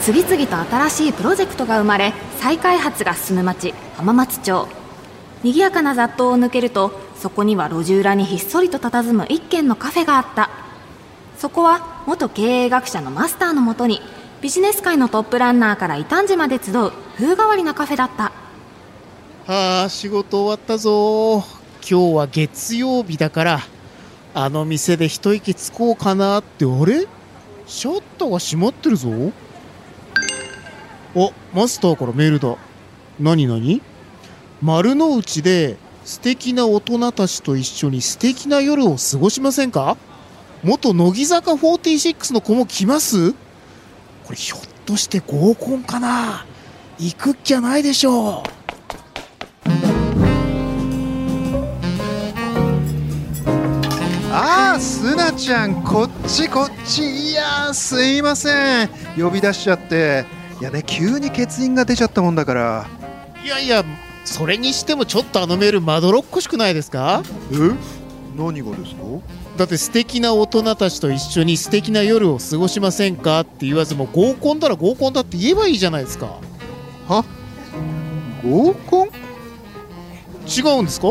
次々と新しいプロジェクトが生まれ再開発が進む町浜松町。賑やかな雑踏を抜けるとそこには路地裏にひっそりと佇む一軒のカフェがあった。そこは元経営学者のマスターのもとにビジネス界のトップランナーから異端児まで集う風変わりなカフェだった。はあ仕事終わったぞ。今日は月曜日だからあの店で一息つこうかなってあれ？シャッターが閉まってるぞ。おマスターからメールだ。何何？丸の内で素敵な大人たちと一緒に素敵な夜を過ごしませんか？元乃木坂46の子も来ます？これひょっとして合コンかな？行くっきゃないでしょう。ああすなちゃんこっちこっち。いやすいません。呼び出しちゃって。いやね急に欠員が出ちゃったもんだから。いやいやそれにしてもちょっとあのメールまどろっこしくないですか？え？何がですか？だって素敵な大人たちと一緒に素敵な夜を過ごしませんかって言わずも合コンだら合コンだって言えばいいじゃないですか。は？合コン？違うんですか？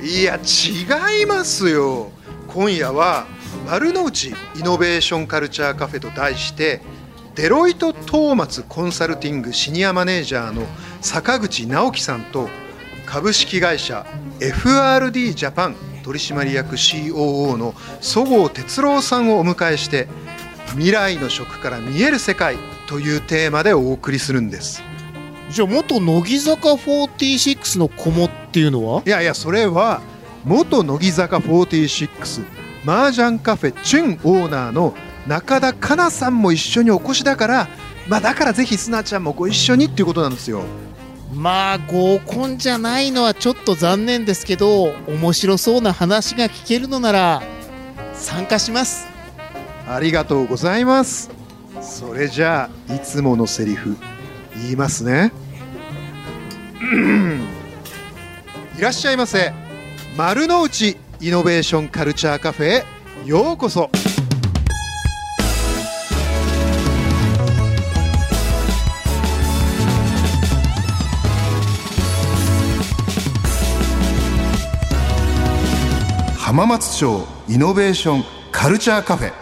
いや違いますよ。今夜は丸の内イノベーションカルチャーカフェと題してデロイト・トーマツコンサルティングシニアマネージャーの坂口直樹さんと株式会社 FRD ジャパン取締役 COO のそごう哲郎さんをお迎えして未来の食から見える世界というテーマでお送りするんです。じゃあ元乃木坂46の子もっていうのは？いやいやそれは元乃木坂46麻雀カフェチュンオーナーの中田香奈さんも一緒にお越しだからまあだからぜひすなちゃんもご一緒にっていうことなんですよ。まあ合コンじゃないのはちょっと残念ですけど面白そうな話が聞けるのなら参加します。ありがとうございます。それじゃあいつものセリフ言いますね。いらっしゃいませ。丸の内イノベーションカルチャーカフェへようこそ浜松町イノベーションカルチャーカフェ。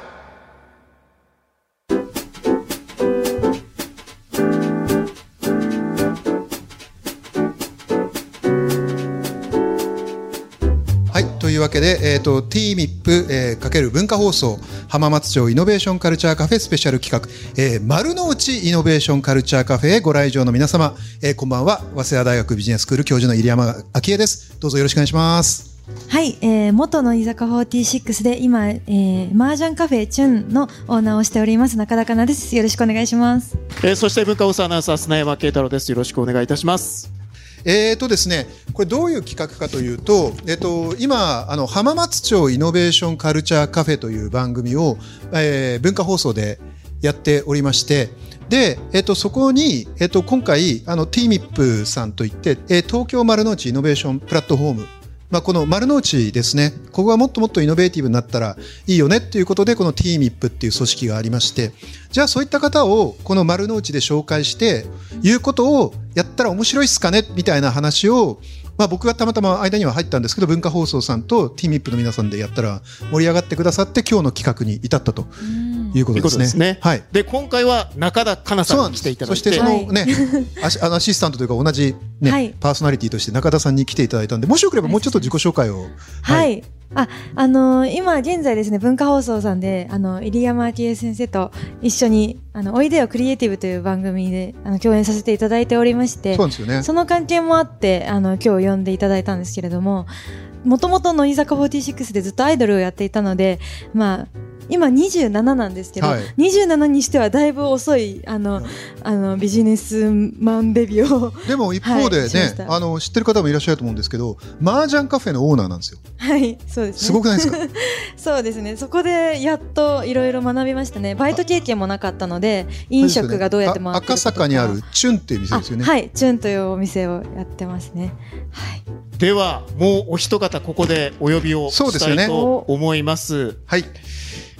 はいというわけで、えー、と TMIP、えー、かける文化放送浜松町イノベーションカルチャーカフェスペシャル企画、えー、丸の内イノベーションカルチャーカフェへご来場の皆様、えー、こんばんは。早稲田大学ビジネススクール教授の入山昭恵です。どうぞよろしくお願いします。はい、えー、元の居坂46で今、えー、麻雀カフェチュンのオーナーをしております中田香奈です。よろしくお願いします。えーそして文化放送アナウンサー砂山慶太郎です。よろしくお願いいたします。えーとですね、これどういう企画かというと、えっ、と、今、あの、浜松町イノベーションカルチャーカフェという番組を、えー文化放送でやっておりまして、で、えっ、と、そこに、えっ、と、今回、あの、TMIP さんといって、えー東京丸の内イノベーションプラットフォーム、まあ、この丸の内ですね、ここがもっともっとイノベーティブになったらいいよねっていうことで、この TMIP っていう組織がありまして、じゃあそういった方をこの丸の内で紹介して、いうことをやったら面白いっすかねみたいな話を、まあ、僕がたまたま間には入ったんですけど、文化放送さんと TMIP の皆さんでやったら盛り上がってくださって、今日の企画に至ったと。いうことですね。ですね。はい。で今回は中田香奈さんに来ていただいて。そしてそのね、アシあのアシスタントというか同じ、ねはい。パーソナリティとして中田さんに来ていただいたんでもしよければもうちょっと自己紹介を。はい、あ、あのー今現在ですね、文化放送さんで、あの、入山昭恵先生と一緒に、あの、おいでよクリエイティブという番組で、あの、共演させていただいておりましてそう、なんですよね。その関係もあって、あの、今日呼んでいただいたんですけれども、もともと乃木坂46でずっとアイドルをやっていたので、まあ、今27なんですけど、はい。27にしてはだいぶ遅い、あの、あの、ビジネスマンデビューを、でも一方ではいしまね、した。あの知ってる方もいらっしゃると思うんですけど麻雀カフェのオーナーなんですよ。はい、そうですね。すごくないですか？そうですね。そこでやっといろいろ学びましたね。バイト経験もなかったので、飲食がどうやって回ってるか。とかあ赤坂にあるチュンっていう店ですよね。あはい、チュンというお店をやってますね。はい。ではもうお一方ここでお呼びをそうですよね。したいと思います。はい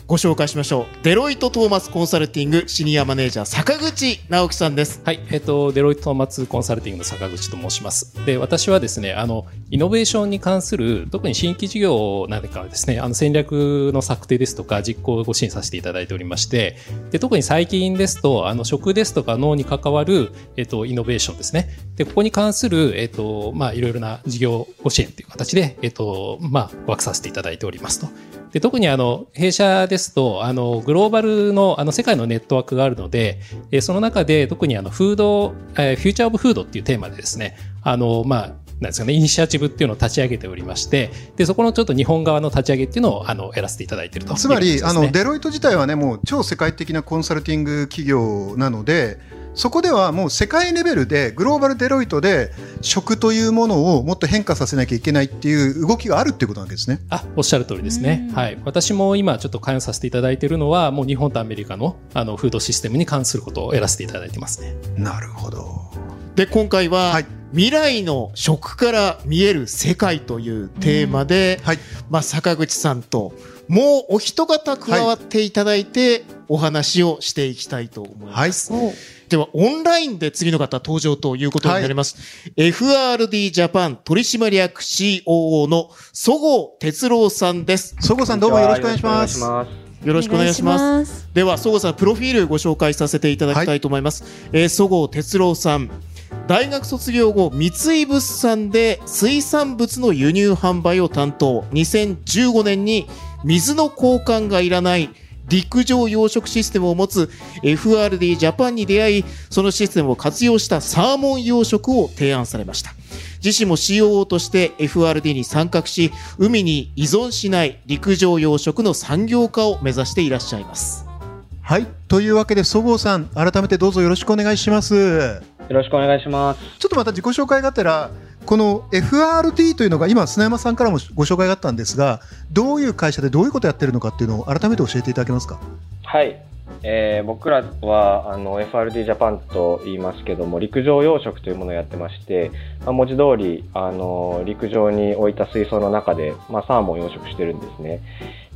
ご紹介しましょうデロイト・トーマスコンサルティングシニアマネージャー坂口直樹さんですはい、えっ、と、デロイト・トーマツコンサルティングの坂口と申します。で、私はですね、あの、イノベーションに関する、特に新規事業なんかはですね、あの、戦略の策定ですとか、実行をご支援させていただいておりまして、で、特に最近ですと、あの、食ですとか脳に関わる、えっ、と、イノベーションですね。で、ここに関する、えっ、と、まあ、いろいろな事業ご支援という形で、えっ、と、まあ、ワークさせていただいておりますと。で特にあの弊社ですとあのグローバルのあの世界のネットワークがあるので、えーその中で特にあのフード、えーフューチャーオブフードっていうテーマでですねあのまあなんですかね、イニシアチブっていうのを立ち上げておりまして、で、そこのちょっと日本側の立ち上げっていうのを、あの、やらせていただいているというつまり、あのデロイト自体はねもう超世界的なコンサルティング企業なのでそこではもう世界レベルでグローバルデロイトで食というものをもっと変化させなきゃいけないっていう動きがあるっていうことなんですね。あ、おっしゃる通りですね。はい。私も今ちょっと関与させていただいているのは、もう日本とアメリカの、あの、フードシステムに関することをやらせていただいてますね。なるほど。で今回は、はい未来の食から見える世界というテーマで、はいまあ、坂口さんともうお一方加わっていただいて、お話をしていきたいと思います。では、オンラインで次の方登場ということになります。FRD ジャパン取締役 COO の曽郷哲郎さんです。そごさんどうもよろしくお願いします。よろしくお願いします。す。では、曽郷さん、プロフィールご紹介させていただきたいと思います。えー曽郷哲郎さん。大学卒業後、三井物産で水産物の輸入販売を担当。2015年に水の交換がいらない陸上養殖システムを持つ FRD ジャパンに出会い、そのシステムを活用したサーモン養殖を提案されました。自身も COO として FRD に参画し、海に依存しない陸上養殖の産業化を目指していらっしゃいます。はい。というわけで、そごうさん、改めてどうぞよろしくお願いします。よろしくお願いします。ちょっとまた自己紹介がてら、この FRD というのが今、砂山さんからもご紹介があったんですが、どういう会社でどういうことをやってるのかっていうのを改めて教えていただけますか？はい。えー僕らはあの FRD ジャパンと言いますけども陸上養殖というものをやってまして、まあ、文字通りあの陸上に置いた水槽の中で、まあ、サーモン養殖してるんですね。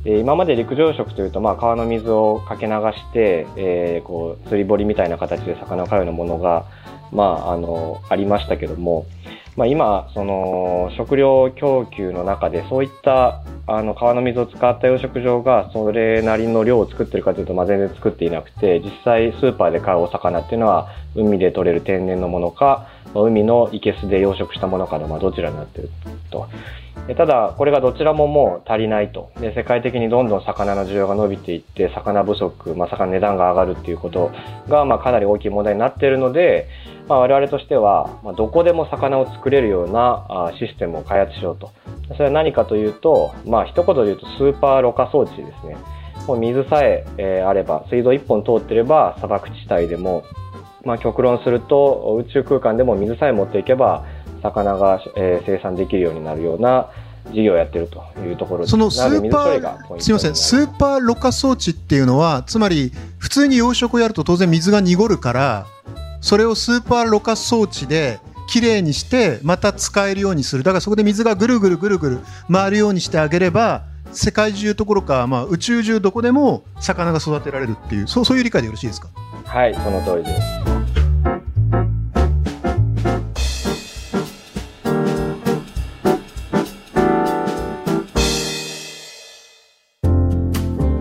で今まで陸上養殖というと、まあ、川の水をかけ流して、えーこう釣り堀みたいな形で魚を飼うようなものが、まあ、あのありましたけども、まあ、今その食料供給の中でそういったあの川の水を使った養殖場がそれなりの量を作ってるかというと、まあ、全然作っていなくて実際スーパーで買うお魚っていうのは海で取れる天然のものか、海の生けすで養殖したものかの、まあ、どちらになってると。ただ、これがどちらももう足りないと。で、世界的にどんどん魚の需要が伸びていって、魚不足、まあ、魚値段が上がるっていうことが、まあ、かなり大きい問題になっているので、まあ、我々としては、まあ、どこでも魚を作れるようなあシステムを開発しようと。それは何かというと、まあ、一言で言うとスーパーろ過装置ですね。もう水さええーあれば、水道一本通ってれば砂漠地帯でも、まあ、極論すると宇宙空間でも水さえ持っていけば魚が、えー生産できるようになるような事業をやってるというところです。そのスーパー、すみません、スーパーろ過装置っていうのは、つまり普通に養殖をやると当然水が濁るから、それをスーパーろ過装置できれいにして、また使えるようにする。だからそこで水がぐるぐるぐるぐる回るようにしてあげれば、世界中どころか、まあ、宇宙中どこでも魚が育てられるっていう、そうそういう理解でよろしいですか？はい、その通りです。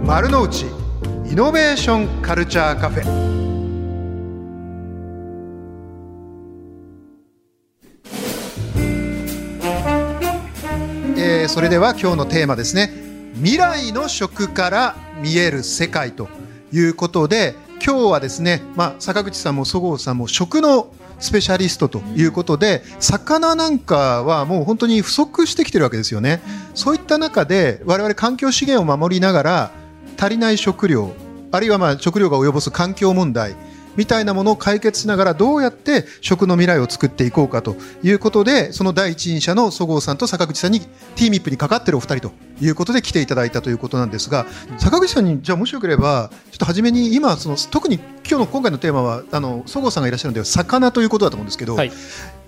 丸の内イノベーションカルチャーカフェーそれでは今日のテーマですね未来の食から見える世界ということで今日はですね、まあ、坂口さんもそごうさんも食のスペシャリストということで、魚なんかはもう本当に不足してきてるわけですよね。そういった中で我々環境資源を守りながら足りない食料あるいはまあ食料が及ぼす環境問題みたいなものを解決しながらどうやって食の未来を作っていこうかということでその第一人者のそごうさんと坂口さんに TMIP にかかってるお二人ということで来ていただいたということなんですが坂口さんにじゃあもしよければちょっと初めに今その特に今日の今回のテーマはあのそごうさんがいらっしゃるのでは魚ということだと思うんですけど、はい。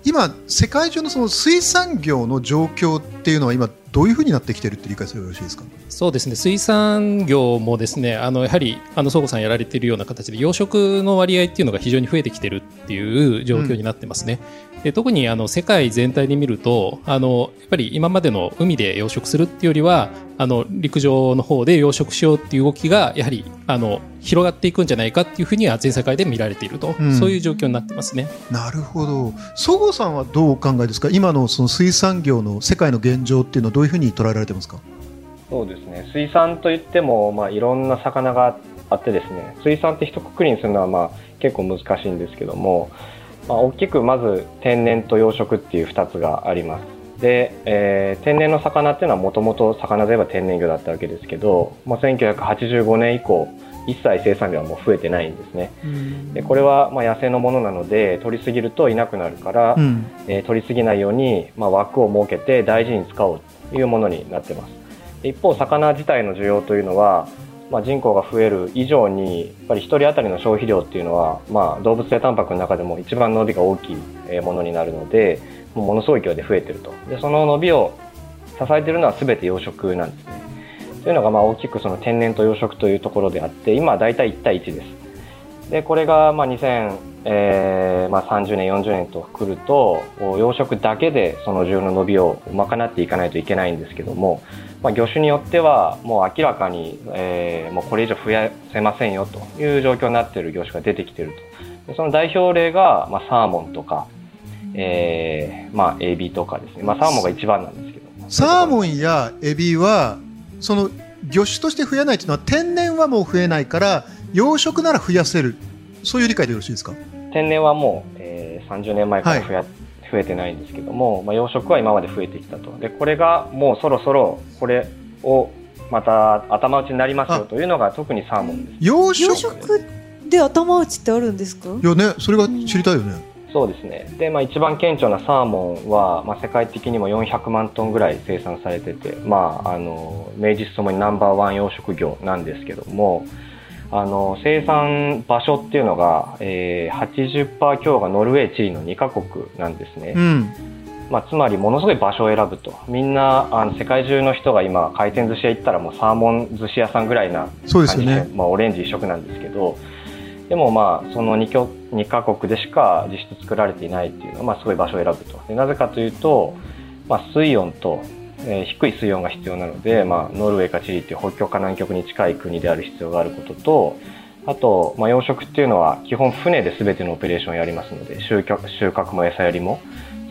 今世界中のその水産業の状況っていうのは今どういうふうになってきてるって理解すればよろしいですか？そうですね。水産業もですねあのやはりあの総合さんやられているような形で養殖の割合っていうのが非常に増えてきてるっていう状況になってますね。で特にあの世界全体で見るとあのやっぱり今までの海で養殖するっていうよりはあの陸上の方で養殖しようっていう動きがやはりあの広がっていくんじゃないかっていうふうには全世界で見られていると、うん。そういう状況になってますね。なるほど。そごうさんはどうお考えですか？今のその水産業の世界の現状っていうのはどういうふうに捉えられてますか？そうですね。水産といっても、まあ、いろんな魚があってですね。水産って一括りにするのは、まあ、結構難しいんですけども、まあ、大きくまず天然と養殖っていう2つがありますで、えー天然の魚っていうのはもともと魚で言えば天然魚だったわけですけど、まあ、1985年以降一切生産量はもう増えてないんですね。でこれはまあ野生のものなので取りすぎるといなくなるから、うん。えー取りすぎないように、まあ、枠を設けて大事に使おうというものになってます。で一方魚自体の需要というのは、まあ、人口が増える以上にやっぱり1人当たりの消費量っていうのは、まあ、動物性タンパクの中でも一番伸びが大きいえーものになるのでものすごい勢いで増えてると。でその伸びを支えているのは全て養殖なんですね。というのがまあ大きくその天然と養殖というところであって今は大体1対1です。でこれがまあ2000、えーまあ、30年40年と来ると養殖だけでその需要の伸びを賄っていかないといけないんですけども、まあ、魚種によってはもう明らかに、えーもうこれ以上増やせませんよという状況になっている業種が出てきていると。でその代表例が、まあ、サーモンとか、えーまあ、エビとかですね、まあ、サーモンが一番なんですけど。サーモンやエビはその魚種として増えないというのは天然はもう増えないから養殖なら増やせる。そういう理解でよろしいですか？天然はもう、えー30年前から増や、増えてないんですけども、まあ、養殖は今まで増えてきたと。でこれがもうそろそろこれをまた頭打ちになりますよというのが特にサーモンです。養殖？養殖で頭打ちってあるんですか？いやねそれが知りたいよね、そうですね。で、まあ、一番顕著なサーモンは、まあ、世界的にも400万トンぐらい生産されてて、まあ、あの名実ともにナンバーワン養殖業なんですけどもあの生産場所っていうのが、えー、80%強がノルウェー、チリの2カ国なんですね。うん。まあ、つまりものすごい場所を選ぶと。みんなあの世界中の人が今回転寿司屋行ったらもうサーモン寿司屋さんぐらいなそうですよね。感じでまあ、オレンジ一色なんですけどでもまあその 2, 拠2カ国でしか実質作られていないっていうのは、まあ、すごい場所を選ぶと。でなぜかというと、まあ、水温と、えー低い水温が必要なので、まあ、ノルウェーかチリっていう北極か南極に近い国である必要があることとあと、まあ、養殖っていうのは基本船で全てのオペレーションをやりますので収穫収穫も餌やりも。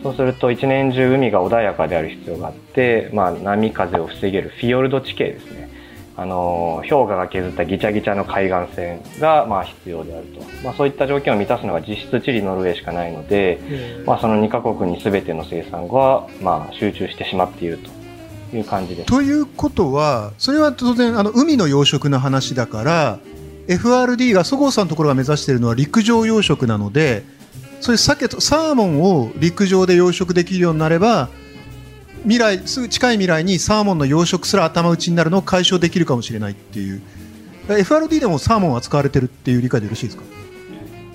そうすると一年中海が穏やかである必要があって、まあ、波風を防げるフィヨルド地形ですね。あの氷河が削ったギチャギチャの海岸線がまあ必要であると、まあ、そういった条件を満たすのが実質チリノルウェーしかないので、まあ、その2カ国に全ての生産がまあ集中してしまっていると。いう感じです。ということはそれは当然あの海の養殖の話だから FRD がそごうさんのところが目指しているのは陸上養殖なのでそういう鮭とサーモンを陸上で養殖できるようになれば未来すぐ近い未来にサーモンの養殖すら頭打ちになるのを解消できるかもしれないっていう。FRD でもサーモンは扱われてるっていう理解でよろしいですか？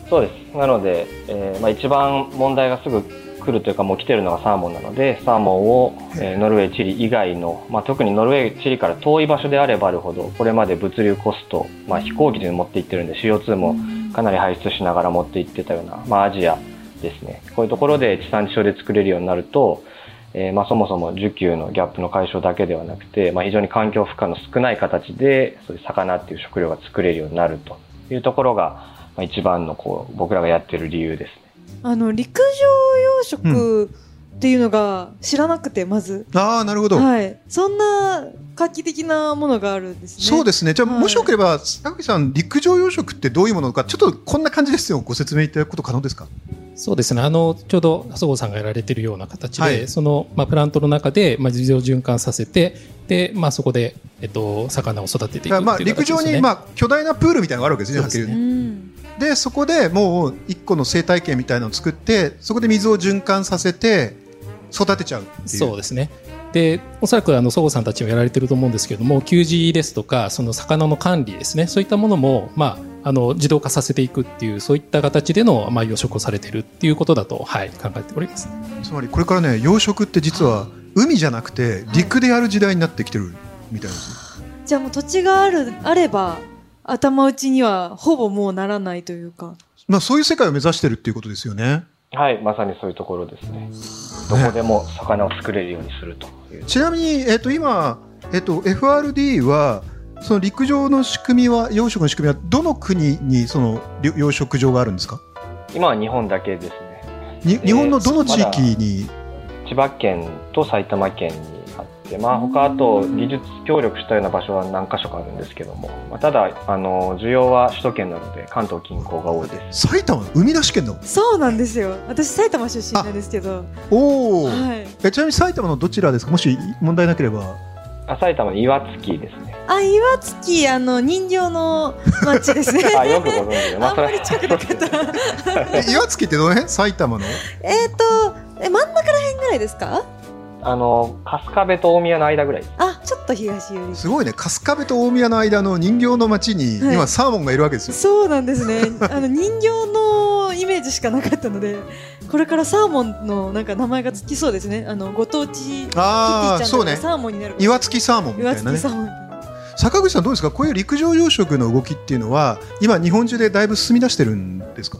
そうです。なので、えーまあ、一番問題がすぐ来るというかもう来てるのがサーモンなのでサーモンを、えーノルウェー、チリ以外の、まあ、特にノルウェー、チリから遠い場所であればあるほどこれまで物流コスト、まあ、飛行機で持って行ってるんで CO2 もかなり排出しながら持って行ってたような、まあ、アジアですね。こういうところで地産地消で作れるようになると、えーまあ、そもそも需給のギャップの解消だけではなくて、まあ、非常に環境負荷の少ない形でそういう魚っていう食料が作れるようになるというところが、まあ、一番のこう僕らがやってる理由ですね。あの陸上養殖っていうのが知らなくてまず、ああなるほど、はい。そんな画期的なものがあるんですね。そうですね。じゃあ、はい。もしよければ高木さん陸上養殖ってどういうものかちょっとこんな感じですよ。ご説明いただくこと可能ですか？そうですね。あの、ちょうど、そごうさんがやられているような形で、はい。その、まあ、プラントの中で、まあ、水を循環させて、で、まあ、そこで、えっと、魚を育てていくっていうまあ形です、ね。陸上に、まあ、巨大なプールみたいなのがあるわけですねはっきり言うとうん。でそこでもう一個の生態系みたいなのを作ってそこで水を循環させて育てちゃうそうですね。で、おそらくあの、そごうさんたちもやられてると思うんですけれども、給仕ですとか、その魚の管理ですね、そういったものも、まあ、あの、自動化させていくっていう、そういった形での、まあ、養殖をされてるっていうことだと、はい、考えております。つまりこれからね養殖って実は海じゃなくて陸でやる時代になってきてるみたいです、じゃあもう土地があるあれば頭打ちにはほぼもうならないというか。まあそういう世界を目指してるっていうことですよねはい、まさにそういうところですね。どこでも魚を作れるようにするという。ちなみに、えっと今、えっと FRD はその陸上の仕組みは養殖の仕組みはどの国にそのり養殖場があるんですか？今は日本だけですね。に日本のどの地域に、千葉県と埼玉県にまあ、他あと技術協力したような場所は何箇所かあるんですけども、まあ、ただあの需要は首都圏なので関東近郊が多いです。埼玉海なし県だもんそうなんですよ。私埼玉出身なんですけど。おお、はい。えちなみに埼玉のどちらですか？もし問題なければ。あ埼玉の岩槻ですね。あ岩槻あの人形の町ですね。あよくご存知で、あんまりそれ近くなかった。え岩槻ってどの辺？埼玉の？えっとえ真ん中ら辺ぐらいですか？あの春日部と大宮の間ぐらい。ですあちょっと東寄り。すごいね。春日部と大宮の間の人形の町にはい。今サーモンがいるわけですよ、そうなんですね。あの人形のイメージしかなかったのでこれからサーモンのなんか名前がつきそうですね。あのご当地キティちゃんとかああそうね。サーモンになる。岩槻サーモンみた岩いなね。槻サーモン。坂口さんどうですか？こういう陸上養殖の動きっていうのは今日本中でだいぶ進み出してるんですか？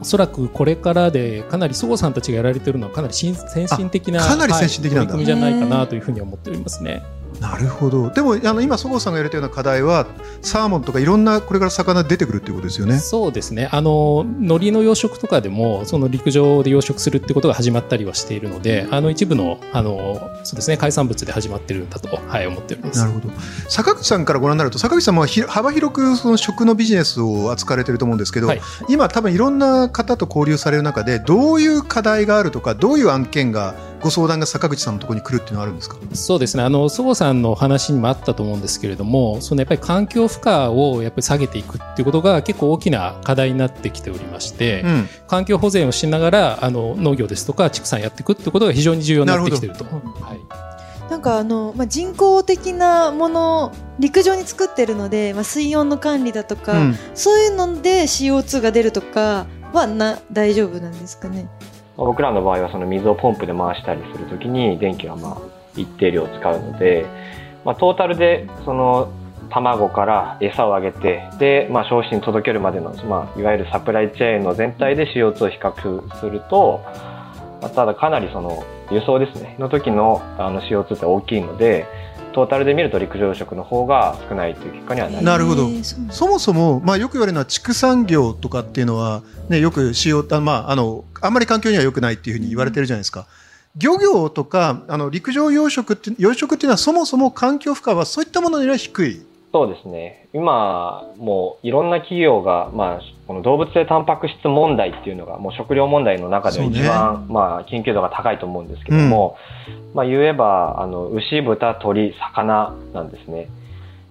おそらくこれからでかなりそごさんたちがやられてるのはかなり新先進的なあかなり先進的なはい取り組みじゃないかなというふうに思っておりますね。なるほど。でもあの今そごうさんがやれたような課題はサーモンとかいろんなこれから魚出てくるっていうことですよね。そうですね。あの、海苔の養殖とかでも、その陸上で養殖するってことが始まったりはしているので、あの、一部の、あの、そうですね、海産物で始まってるんだと、はい、思っております。なるほど。坂口さんからご覧になると坂口さんもひ幅広くその食のビジネスを扱われてると思うんですけど、はい。今多分いろんな方と交流される中でどういう課題があるとかどういう案件がご相談が坂口さんのところに来るっていうのはあるんですか？そうですね。あの、そごさんのお話にもあったと思うんですけれども、そのやっぱり環境負荷をやっぱり下げていくっていうことが結構大きな課題になってきておりまして、うん環境保全をしながら、あの、農業ですとか畜産やっていくってことが非常に重要になってきていると。はい。なんかあの、まあ、人工的なものを陸上に作ってるので、まあ、水温の管理だとか、うんそういうので CO2 が出るとかはな大丈夫なんですかね？まあ僕らの場合はその水をポンプで回したりするときに電気がまあ一定量使うので、まあ、トータルでその卵から餌をあげてで、まあ、消費に届けるまでの、まあ、いわゆるサプライチェーンの全体で CO2 を比較すると、まあただかなりその輸送ですねの時のあの CO2 って大きいのでトータルで見ると陸上養殖の方が少ないという結果にはなりなるほどそもそも、まあ、よく言われるのは畜産業とかっていうのは、ね、よく CO あ、まあ、あのあんまり環境には良くないっていうふうに言われてるじゃないですか。漁業とかあの陸上養殖って養殖っていうのはそもそも環境負荷はそういったものよりは低い。そうですね。今、もういろんな企業が、まあ、この動物性タンパク質問題っていうのが、もう食料問題の中では一番、まあ、緊急度が高いと思うんですけども、まあ、言えば、あの、牛、豚、鳥、魚なんですね。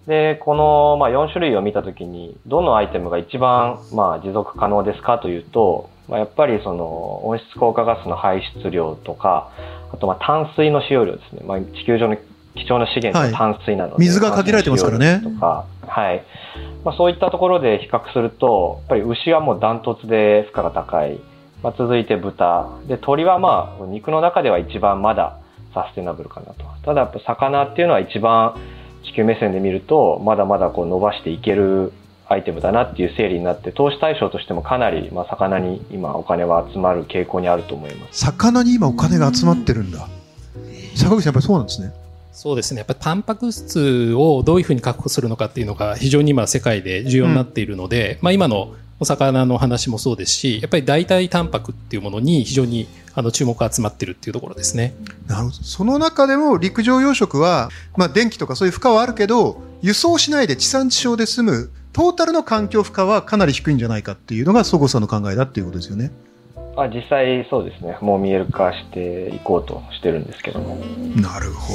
で、この、まあ、4種類を見たときに、どのアイテムが一番、まあ、持続可能ですかというと、まあ、やっぱりその、温室効果ガスの排出量とか、あと、まあ、淡水の使用量ですね。まあ、地球上の貴重な資源はいは淡水なので、水が限られてますからねとか、はい。まあ、そういったところで比較すると、やっぱり牛はもうダントツで負荷が高い。まあ、続いて豚。で、鳥はまあ、肉の中では一番まだサステナブルかなと。ただやっぱ魚っていうのは一番地球目線で見ると、まだまだこう伸ばしていけるアイテムだなっていう整理になって、投資対象としてもかなり、まあ、魚に今お金は集まる傾向にあると思います。魚に今お金が集まってるんだ。坂口さんやっぱりそうなんですね。そうですね。やっぱりタンパク質をどういうふうに確保するのかっていうのが非常に今世界で重要になっているので、まあ今のお魚の話もそうですし、やっぱり代替タンパクっていうものに非常にあの注目が集まってるっていうところですね。なるほど。その中でも陸上養殖は、まあ電気とかそういう負荷はあるけど、輸送しないで地産地消で済む、トータルの環境負荷はかなり低いんじゃないかっていうのが、そごさんの考えだっていうことですよね。まあ、実際そうですね。もう見える化していこうとしてるんですけども。なるほ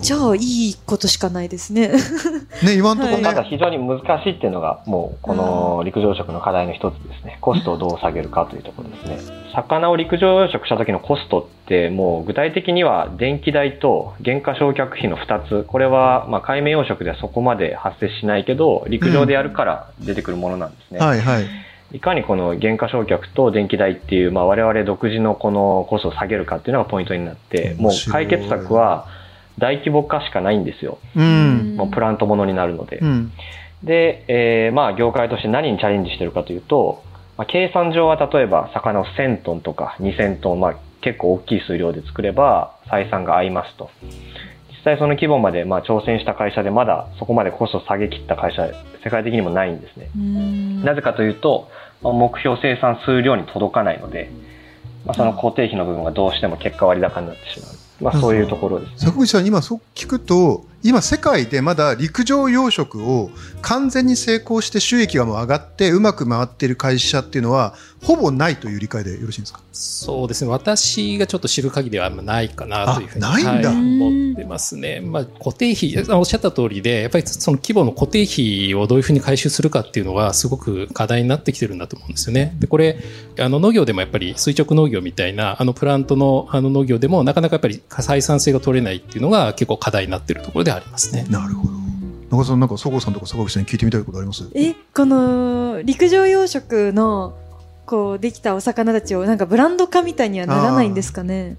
じゃあいいことしかないですねど。ね、今のところね、ただ非常に難しいっていうのがもうこの陸上養殖の課題の一つですね。コストをどう下げるかというところですね。魚を陸上養殖した時のコストってもう具体的には電気代と原価償却費の2つ。これはまあ海面養殖ではそこまで発生しないけど陸上でやるから出てくるものなんですね。はいはい。いかにこの減価償却と電気代っていう、まあ、我々独自のこのコストを下げるかっていうのがポイントになって、もう解決策は大規模化しかないんですよ。うん。もうプラントものになるので。うん。で、えーまあ業界として何にチャレンジしてるかというと、まあ、計算上は例えば魚を1000トンとか2000トン、まあ結構大きい数量で作れば採算が合いますと。実際その規模までまあ挑戦した会社でまだそこまでコストを下げ切った会社、世界的にもないんですね。なぜかというと、まあ目標生産数量に届かないので、まあ、その固定費の部分がどうしても結果割高になってしまう。まあそういうところです。坂口さん、今そう聞くと、今世界でまだ陸上養殖を完全に成功して収益がもう上がってうまく回っている会社っていうのはほぼないという理解でよろしいんですか？そうですね。私がちょっと知る限りはあんまないかなというふうにあないんだはい思ってますね。まあ、固定費、あおっしゃった通りで、やっぱりその規模の固定費をどういうふうに回収するかっていうのはすごく課題になってきてるんだと思うんですよね。で、これ、あの農業でもやっぱり垂直農業みたいな、あのプラントのあの農業でもなかなかやっぱり採算性が取れないっていうのが結構課題になってるところでありますね。なるほど。中田さん、なんか、そごうさんとか坂口さんに聞いてみたいことあります？えこの陸上養殖のこうできたお魚たちをなんかブランド化みたいにはならないんですかね？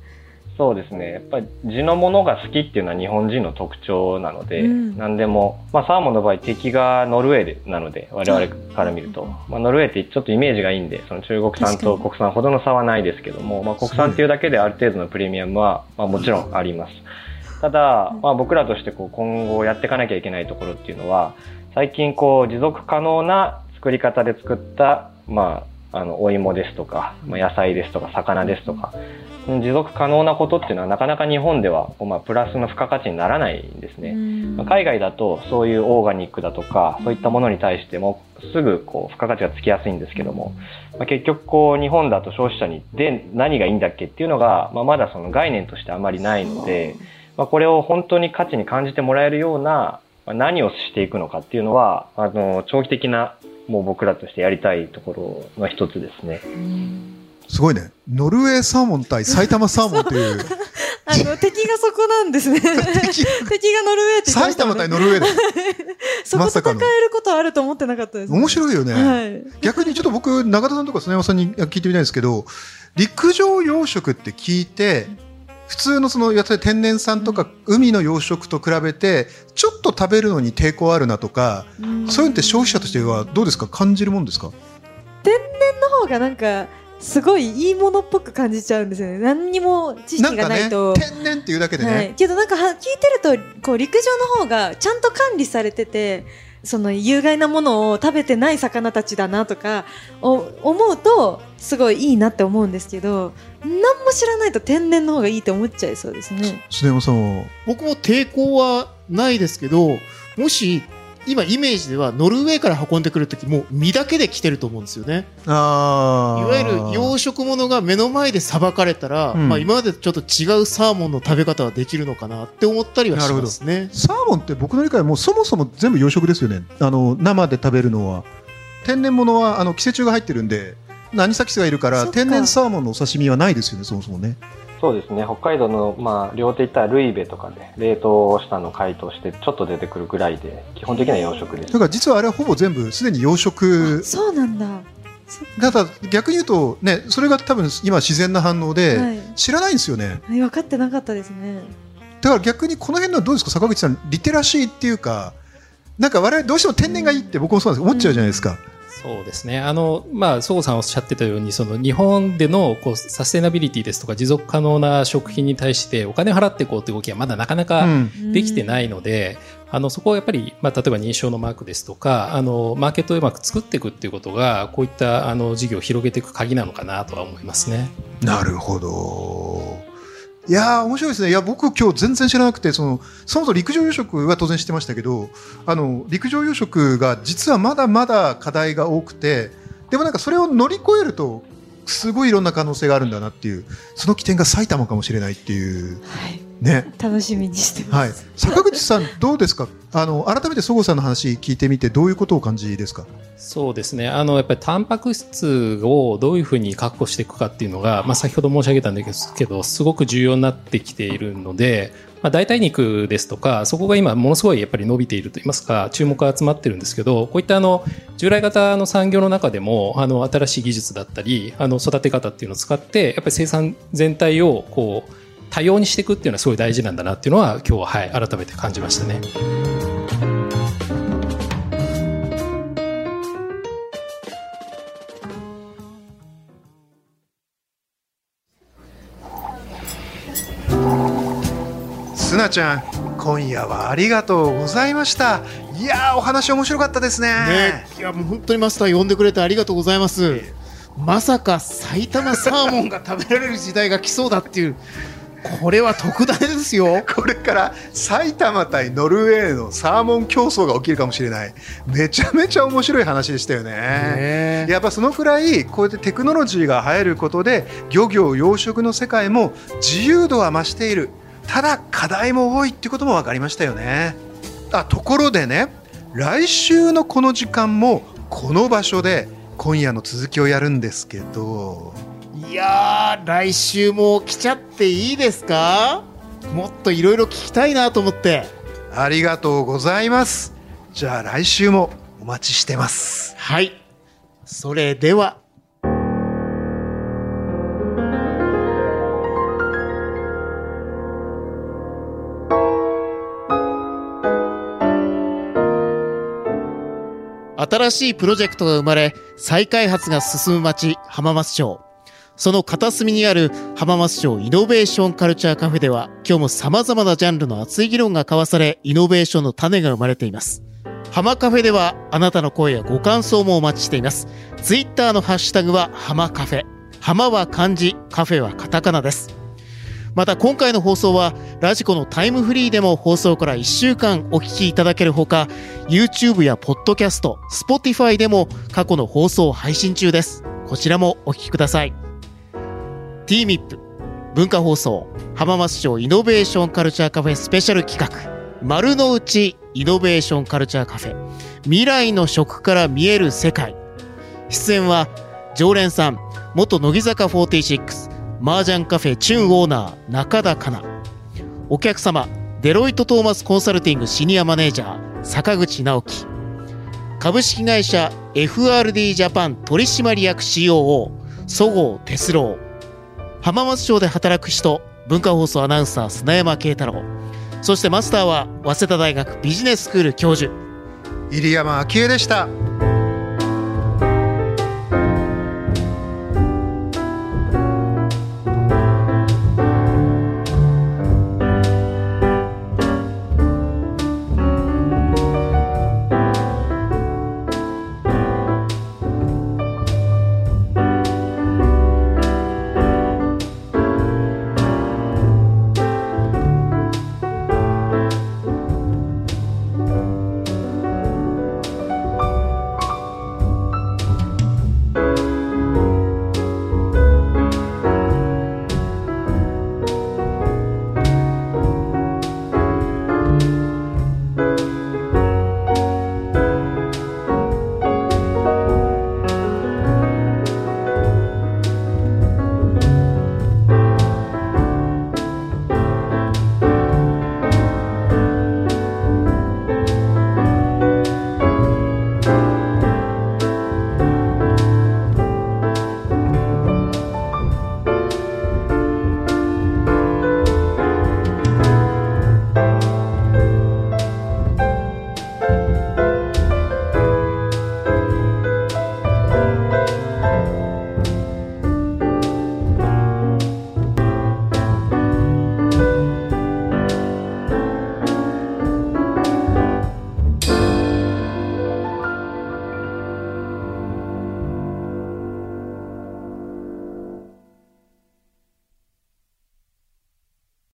そうですね。やっぱり地のものが好きっていうのは日本人の特徴なので、うん何でも、まあサーモンの場合敵がノルウェーでなので、我々から見ると、まあノルウェーってちょっとイメージがいいんで、その中国産と国産ほどの差はないですけども、まあ国産っていうだけである程度のプレミアムは、まあもちろんあります。ただ、まあ僕らとしてこう今後やっていかなきゃいけないところっていうのは、最近こう持続可能な作り方で作った、まあ、あの、お芋ですとか、まあ、野菜ですとか、魚ですとか、持続可能なことっていうのはなかなか日本では、こうまあ、プラスの付加価値にならないんですね。まあ海外だとそういうオーガニックだとかそういったものに対してもすぐこう付加価値がつきやすいんですけども、まあ、結局こう日本だと消費者にで何がいいんだっけっていうのが、まあ、まだその概念としてあまりないので、まあ、これを本当に価値に感じてもらえるようなまあ何をしていくのかっていうのはあの長期的なもう僕らとしてやりたいところの一つですね。すごいね。ノルウェーサーモン対埼玉サーモンという、あの 敵がそこなんですね敵がノルウェーって言ってま埼玉対ノルウェーだ。そこまさかの戦えることあると思ってなかったです、面白いよね。はい逆にちょっと僕、永田さんとか砂山さんに聞いてみたいんですけど、陸上養殖って聞いて、普通のそのやつ天然産とか海の養殖と比べて、ちょっと食べるのに抵抗あるなとか、そういうのって消費者としてはどうですか？感じるもんですか？の方がなんかすごいいいものっぽく感じちゃうんですよね。何にも知識がないと、天然っていうだけでね、はい、けどなんかは聞いてるとこう陸上の方がちゃんと管理されててその有害なものを食べてない魚たちだなとか思うとすごいいいなって思うんですけど何も知らないと天然の方がいいと思っちゃいそうですね。篠山さんは。僕も抵抗はないですけど、もし、今イメージではノルウェーから運んでくるときもう身だけで来てると思うんですよね。あーいわゆる養殖物が目の前でさばかれたら、うんまあ今までとちょっと違うサーモンの食べ方はできるのかなって思ったりはしますね。サーモンって僕の理解はもうそもそも全部養殖ですよね。あの生で食べるのは天然物はあの寄生虫が入ってるんでアニサキスがいるから天然サーモンのお刺身はないですよねそもそもね。そうですね北海道の、まあ、両手いったらルイベとかで冷凍したのを解凍してちょっと出てくるぐらいで基本的には養殖ですだから実はあれはほぼ全部すでに養殖そうなんだ。ただ逆に言うとねそれが多分今自然な反応で、はい知らないんですよね。はい、分かってなかったですね。だから逆にこの辺のはどうですか？坂口さんリテラシーっていうかなんか我々どうしても天然がいいって僕もそうなんです思っちゃうじゃないですか。そうですね。あの、まあ、総さんおっしゃってたように、その日本でのこうサステナビリティですとか持続可能な食品に対してお金を払っていこうという動きはまだなかなかうんできてないので、あの、そこはやっぱり、まあ、例えば認証のマークですとか、あの、マーケットをうまく作っていくっていうことが、こういった、あの、事業を広げていく鍵なのかなとは思いますね。なるほど。いや面白いですね。いや僕今日全然知らなくてそのそもそも陸上養殖は当然知ってましたけどあの陸上養殖が実はまだまだ課題が多くてでもなんかそれを乗り越えるとすごいいろんな可能性があるんだなっていうその起点が埼玉かもしれないっていうはい。ね。楽しみにしてます。はい。坂口さん、どうですか？あの、改めてそごうさんの話聞いてみて、どういうことをお感じですか？そうですね。あの、やっぱりタンパク質をどういうふうに確保していくかっていうのが、まあ先ほど申し上げたんですけど、すごく重要になってきているので、まあ代替肉ですとか、そこが今ものすごいやっぱり伸びていると言いますか、注目が集まってるんですけど、こういったあの、従来型の産業の中でも、あの、新しい技術だったり、あの、育て方っていうのを使って、やっぱり生産全体をこう、多様にしていくっていうのはすごい大事なんだなっていうのは今日ははい、改めて感じましたね。すなちゃん、今夜はありがとうございました。いやー、お話面白かったですね。ね、いやもう本当にマスター呼んでくれてありがとうございます。まさか埼玉サーモンが食べられる時代が来そうだっていう、これは特大ですよ。これから埼玉対ノルウェーのサーモン競争が起きるかもしれない。めちゃめちゃ面白い話でしたよね。ねやっぱそのくらいこうやってテクノロジーが入ることで漁業養殖の世界も自由度は増しているただ課題も多いっていうことも分かりましたよねあところでね来週のこの時間もこの場所で今夜の続きをやるんですけどいやー、来週も来ちゃっていいですか？もっといろいろ聞きたいなと思って。ありがとうございますじゃあ来週もお待ちしてますはい。それでは。新しいプロジェクトが生まれ、再開発が進む町、浜松町。その片隅にある浜松町イノベーションカルチャーカフェでは、今日も様々なジャンルの熱い議論が交わされ、イノベーションの種が生まれています。浜カフェではあなたの声やご感想もお待ちしています。ツイッターのハッシュタグは浜カフェ。浜は漢字、カフェはカタカナです。また今回の放送はラジコのタイムフリーでも放送から1週間お聞きいただけるほか YouTube やポッドキャスト Spotify でも過去の放送を配信中ですこちらもお聞きください TMIP 文化放送浜松町イノベーションカルチャーカフェスペシャル企画丸の内イノベーションカルチャーカフェ。未来の食から見える世界。出演は常連さん元乃木坂46麻雀カフェチュンオーナー中田香奈お客様デロイトトーマスコンサルティングシニアマネージャー坂口直樹。株式会社 FRD ジャパン取締役 COO そごう哲郎。浜松町で働く人文化放送アナウンサー砂山慶太郎。そしてマスターは早稲田大学ビジネススクール教授。入山昭恵でした。